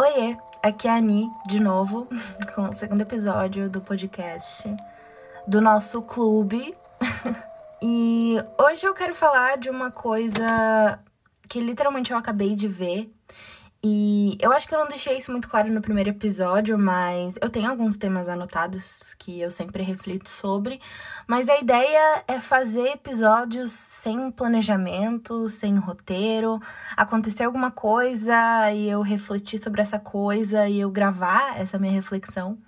Oiê, aqui é a Ani, de novo, com o segundo episódio do podcast do nosso clube. e hoje eu quero falar de uma coisa que literalmente eu acabei de ver e eu acho que eu não deixei isso muito claro no primeiro episódio, mas eu tenho alguns temas anotados que eu sempre reflito sobre. Mas a ideia é fazer episódios sem planejamento, sem roteiro. Acontecer alguma coisa e eu refletir sobre essa coisa e eu gravar essa minha reflexão.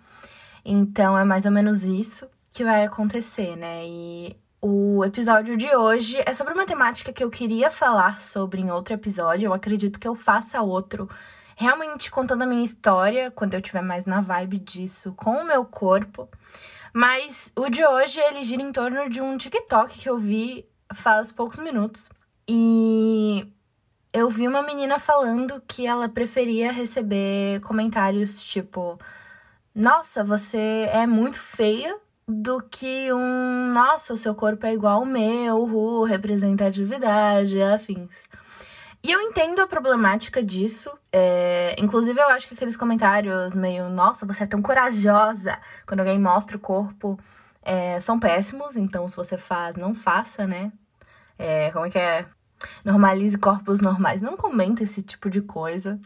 Então é mais ou menos isso que vai acontecer, né? E o episódio de hoje é sobre uma temática que eu queria falar sobre em outro episódio. Eu acredito que eu faça outro, realmente contando a minha história, quando eu tiver mais na vibe disso, com o meu corpo. Mas o de hoje ele gira em torno de um TikTok que eu vi faz poucos minutos. E eu vi uma menina falando que ela preferia receber comentários tipo: Nossa, você é muito feia do que um, nossa, o seu corpo é igual ao meu, uhul, representatividade, afins. E eu entendo a problemática disso. É, inclusive, eu acho que aqueles comentários meio, nossa, você é tão corajosa, quando alguém mostra o corpo, é, são péssimos. Então, se você faz, não faça, né? É, como é que é? Normalize corpos normais. Não comenta esse tipo de coisa.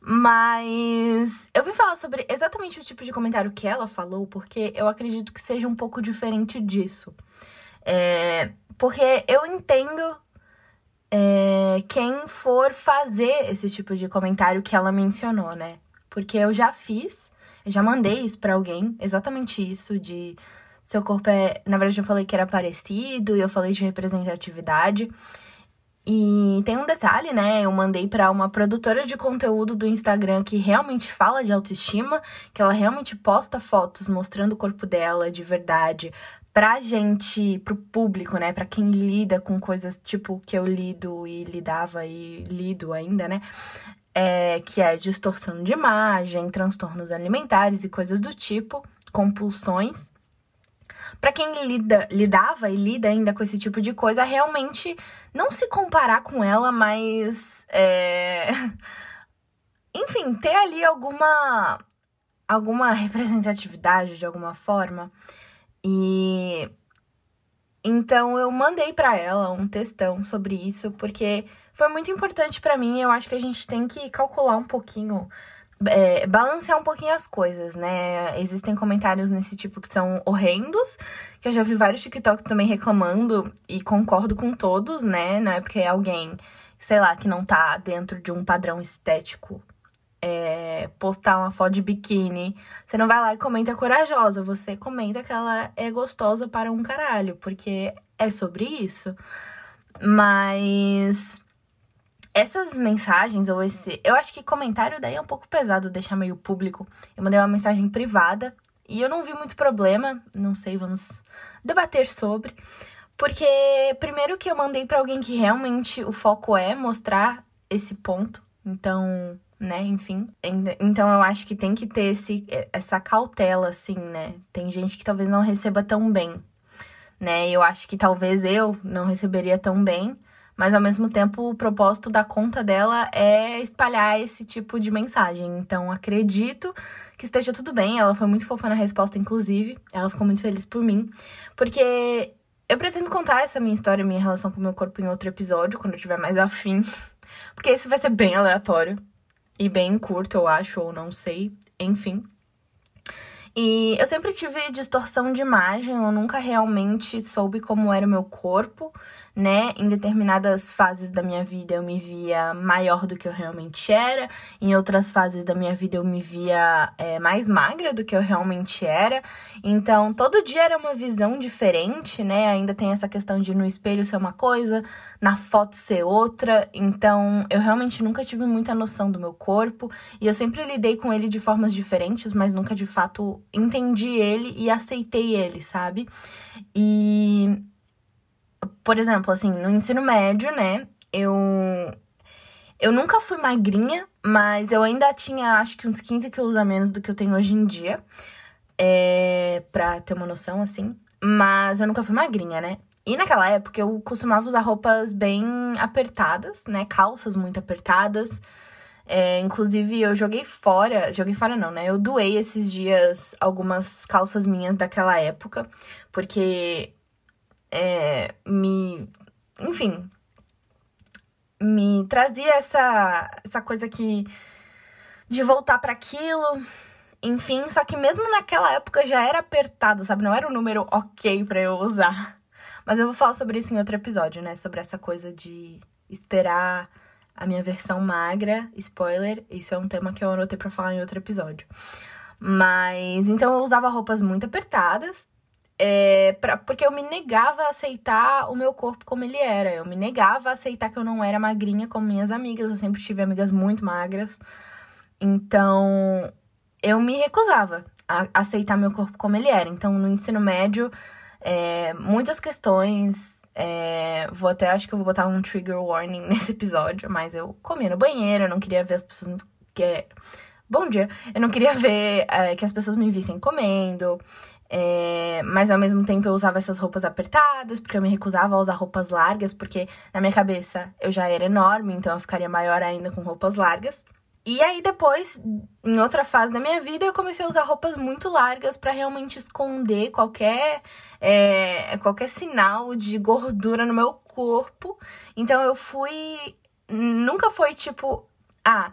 Mas eu vim falar sobre exatamente o tipo de comentário que ela falou, porque eu acredito que seja um pouco diferente disso. É, porque eu entendo é, quem for fazer esse tipo de comentário que ela mencionou, né? Porque eu já fiz, eu já mandei isso pra alguém, exatamente isso, de seu corpo é. Na verdade, eu falei que era parecido, e eu falei de representatividade. E tem um detalhe, né? Eu mandei para uma produtora de conteúdo do Instagram que realmente fala de autoestima, que ela realmente posta fotos mostrando o corpo dela de verdade pra gente, pro público, né? Pra quem lida com coisas tipo que eu lido e lidava e lido ainda, né? É, que é distorção de imagem, transtornos alimentares e coisas do tipo, compulsões para quem lida, lidava e lida ainda com esse tipo de coisa, realmente não se comparar com ela, mas. É... Enfim, ter ali alguma. alguma representatividade de alguma forma. E. Então eu mandei para ela um textão sobre isso, porque foi muito importante para mim. Eu acho que a gente tem que calcular um pouquinho é, balancear um pouquinho as coisas, né? Existem comentários nesse tipo que são horrendos, que eu já vi vários TikToks também reclamando e concordo com todos, né? Não é porque é alguém, sei lá, que não tá dentro de um padrão estético é, postar uma foto de biquíni, você não vai lá e comenta corajosa, você comenta que ela é gostosa para um caralho, porque é sobre isso. Mas essas mensagens ou esse. Eu acho que comentário daí é um pouco pesado deixar meio público. Eu mandei uma mensagem privada e eu não vi muito problema. Não sei, vamos debater sobre. Porque, primeiro, que eu mandei para alguém que realmente o foco é mostrar esse ponto. Então, né, enfim. Então, eu acho que tem que ter esse, essa cautela, assim, né? Tem gente que talvez não receba tão bem, né? Eu acho que talvez eu não receberia tão bem mas ao mesmo tempo o propósito da conta dela é espalhar esse tipo de mensagem. Então acredito que esteja tudo bem. Ela foi muito fofa na resposta, inclusive. Ela ficou muito feliz por mim. Porque eu pretendo contar essa minha história, minha relação com o meu corpo em outro episódio, quando eu tiver mais afim. Porque esse vai ser bem aleatório. E bem curto, eu acho, ou não sei. Enfim. E eu sempre tive distorção de imagem, eu nunca realmente soube como era o meu corpo né? Em determinadas fases da minha vida eu me via maior do que eu realmente era, em outras fases da minha vida eu me via é, mais magra do que eu realmente era. Então, todo dia era uma visão diferente, né? Ainda tem essa questão de no espelho ser uma coisa, na foto ser outra. Então, eu realmente nunca tive muita noção do meu corpo e eu sempre lidei com ele de formas diferentes, mas nunca de fato entendi ele e aceitei ele, sabe? E por exemplo, assim, no ensino médio, né, eu eu nunca fui magrinha, mas eu ainda tinha acho que uns 15 quilos a menos do que eu tenho hoje em dia. É, pra ter uma noção, assim. Mas eu nunca fui magrinha, né? E naquela época eu costumava usar roupas bem apertadas, né? Calças muito apertadas. É, inclusive, eu joguei fora. Joguei fora, não, né? Eu doei esses dias algumas calças minhas daquela época, porque é, me. Enfim. Me trazia essa, essa coisa que. de voltar para aquilo. Enfim, só que mesmo naquela época já era apertado, sabe? Não era um número ok para eu usar. Mas eu vou falar sobre isso em outro episódio, né? Sobre essa coisa de esperar a minha versão magra. Spoiler, isso é um tema que eu anotei para falar em outro episódio. Mas então eu usava roupas muito apertadas. É, pra, porque eu me negava a aceitar o meu corpo como ele era. Eu me negava a aceitar que eu não era magrinha como minhas amigas. Eu sempre tive amigas muito magras. Então, eu me recusava a aceitar meu corpo como ele era. Então, no ensino médio, é, muitas questões. É, vou até, acho que eu vou botar um trigger warning nesse episódio, mas eu comia no banheiro, eu não queria ver as pessoas. Que, é, bom dia! Eu não queria ver é, que as pessoas me vissem comendo. É, mas ao mesmo tempo eu usava essas roupas apertadas, porque eu me recusava a usar roupas largas, porque na minha cabeça eu já era enorme, então eu ficaria maior ainda com roupas largas. E aí depois, em outra fase da minha vida, eu comecei a usar roupas muito largas para realmente esconder qualquer é, qualquer sinal de gordura no meu corpo. Então eu fui, nunca foi tipo, ah,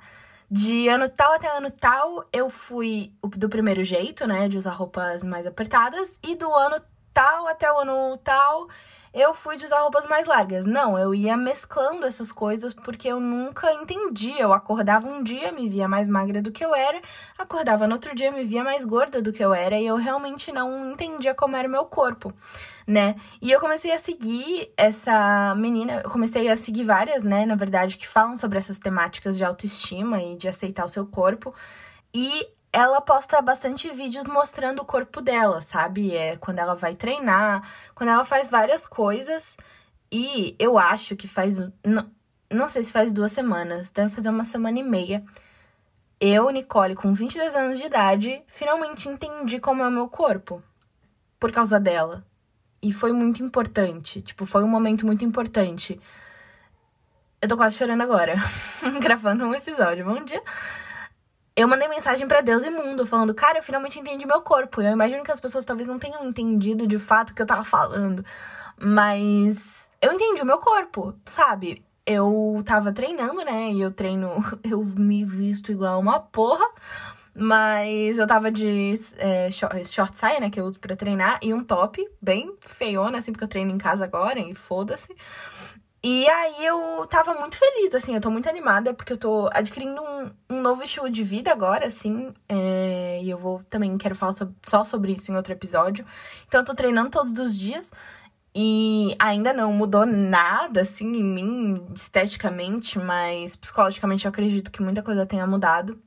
de ano tal até ano tal, eu fui do primeiro jeito, né, de usar roupas mais apertadas, e do ano tal até o ano tal, eu fui de usar roupas mais largas. Não, eu ia mesclando essas coisas porque eu nunca entendia. Eu acordava um dia, me via mais magra do que eu era, acordava no outro dia, me via mais gorda do que eu era, e eu realmente não entendia como era o meu corpo, né? E eu comecei a seguir essa menina, eu comecei a seguir várias, né, na verdade, que falam sobre essas temáticas de autoestima e de aceitar o seu corpo. E ela posta bastante vídeos mostrando o corpo dela, sabe? É quando ela vai treinar, quando ela faz várias coisas. E eu acho que faz. Não, não sei se faz duas semanas, deve fazer uma semana e meia. Eu, Nicole, com 22 anos de idade, finalmente entendi como é o meu corpo. Por causa dela. E foi muito importante. Tipo, foi um momento muito importante. Eu tô quase chorando agora, gravando um episódio. Bom dia eu mandei mensagem para Deus e mundo, falando, cara, eu finalmente entendi meu corpo. Eu imagino que as pessoas talvez não tenham entendido de fato o que eu tava falando. Mas eu entendi o meu corpo, sabe? Eu tava treinando, né? E eu treino, eu me visto igual uma porra. Mas eu tava de é, short, short saia, né? Que eu uso pra treinar. E um top, bem feiona, assim, porque eu treino em casa agora e foda-se. E aí eu tava muito feliz, assim, eu tô muito animada, porque eu tô adquirindo um, um novo estilo de vida agora, assim. É, e eu vou também quero falar sobre, só sobre isso em outro episódio. Então eu tô treinando todos os dias. E ainda não mudou nada, assim, em mim, esteticamente, mas psicologicamente eu acredito que muita coisa tenha mudado.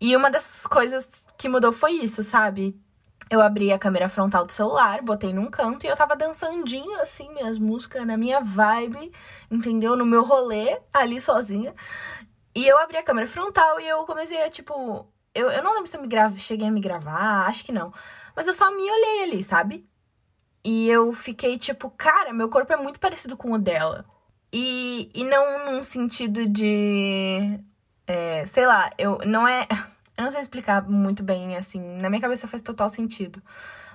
E uma dessas coisas que mudou foi isso, sabe? Eu abri a câmera frontal do celular, botei num canto e eu tava dançandinho, assim, minhas músicas na minha vibe, entendeu? No meu rolê, ali sozinha. E eu abri a câmera frontal e eu comecei a, tipo. Eu, eu não lembro se eu me grave, cheguei a me gravar, acho que não. Mas eu só me olhei ali, sabe? E eu fiquei tipo, cara, meu corpo é muito parecido com o dela. E, e não num sentido de. É, sei lá, eu não é. Eu não sei explicar muito bem, assim. Na minha cabeça faz total sentido.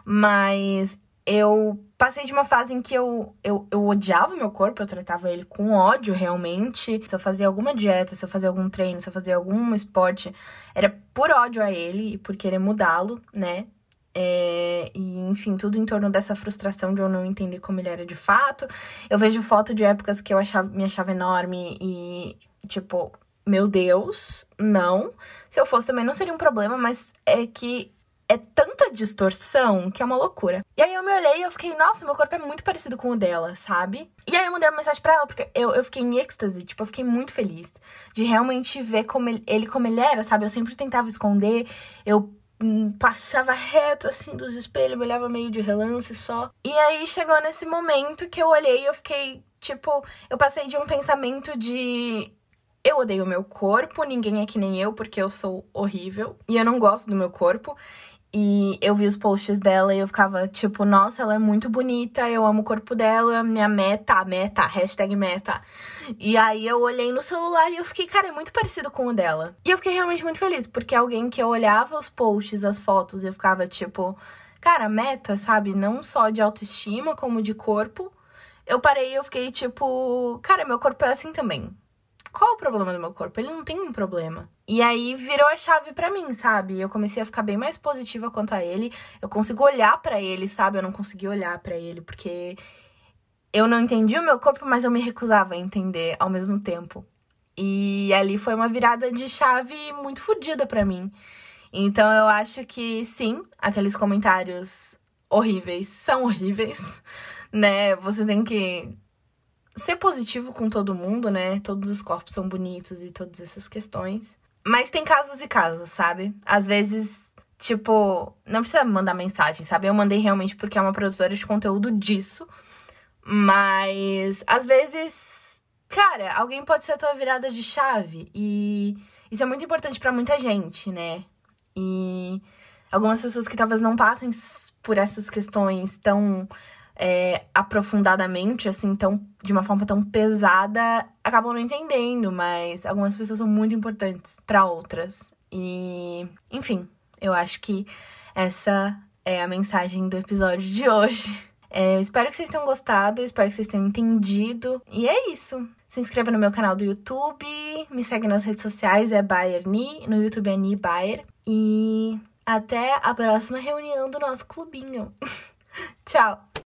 Mas eu passei de uma fase em que eu, eu, eu odiava o meu corpo, eu tratava ele com ódio realmente. Se eu fazia alguma dieta, se eu fazia algum treino, se eu fazia algum esporte, era por ódio a ele e por querer mudá-lo, né? É, e enfim, tudo em torno dessa frustração de eu não entender como ele era de fato. Eu vejo foto de épocas que eu achava, me achava enorme e, tipo, meu Deus, não. Se eu fosse também não seria um problema, mas é que é tanta distorção que é uma loucura. E aí eu me olhei e eu fiquei, nossa, meu corpo é muito parecido com o dela, sabe? E aí eu mandei uma mensagem pra ela, porque eu, eu fiquei em êxtase, tipo, eu fiquei muito feliz de realmente ver como ele, ele como ele era, sabe? Eu sempre tentava esconder, eu hum, passava reto assim dos espelhos, me olhava meio de relance só. E aí chegou nesse momento que eu olhei e eu fiquei, tipo, eu passei de um pensamento de eu odeio o meu corpo, ninguém é que nem eu porque eu sou horrível e eu não gosto do meu corpo. E eu vi os posts dela e eu ficava tipo, nossa, ela é muito bonita, eu amo o corpo dela, minha meta, meta, hashtag meta. E aí eu olhei no celular e eu fiquei, cara, é muito parecido com o dela. E eu fiquei realmente muito feliz, porque alguém que eu olhava os posts, as fotos, e eu ficava tipo, cara, meta, sabe? Não só de autoestima, como de corpo. Eu parei e eu fiquei tipo, cara, meu corpo é assim também. Qual o problema do meu corpo? Ele não tem um problema. E aí virou a chave para mim, sabe? Eu comecei a ficar bem mais positiva quanto a ele. Eu consigo olhar para ele, sabe? Eu não consegui olhar para ele porque eu não entendi o meu corpo, mas eu me recusava a entender ao mesmo tempo. E ali foi uma virada de chave muito fodida para mim. Então eu acho que sim, aqueles comentários horríveis são horríveis, né? Você tem que ser positivo com todo mundo, né? Todos os corpos são bonitos e todas essas questões. Mas tem casos e casos, sabe? Às vezes, tipo, não precisa mandar mensagem, sabe? Eu mandei realmente porque é uma produtora de conteúdo disso. Mas às vezes, cara, alguém pode ser a tua virada de chave e isso é muito importante para muita gente, né? E algumas pessoas que talvez não passem por essas questões tão é, aprofundadamente, assim, tão, de uma forma tão pesada, acabam não entendendo, mas algumas pessoas são muito importantes para outras. E, enfim, eu acho que essa é a mensagem do episódio de hoje. É, eu espero que vocês tenham gostado, espero que vocês tenham entendido. E é isso. Se inscreva no meu canal do YouTube, me segue nas redes sociais, é BayerNi, no YouTube é Ni Bayer. E até a próxima reunião do nosso clubinho. Tchau!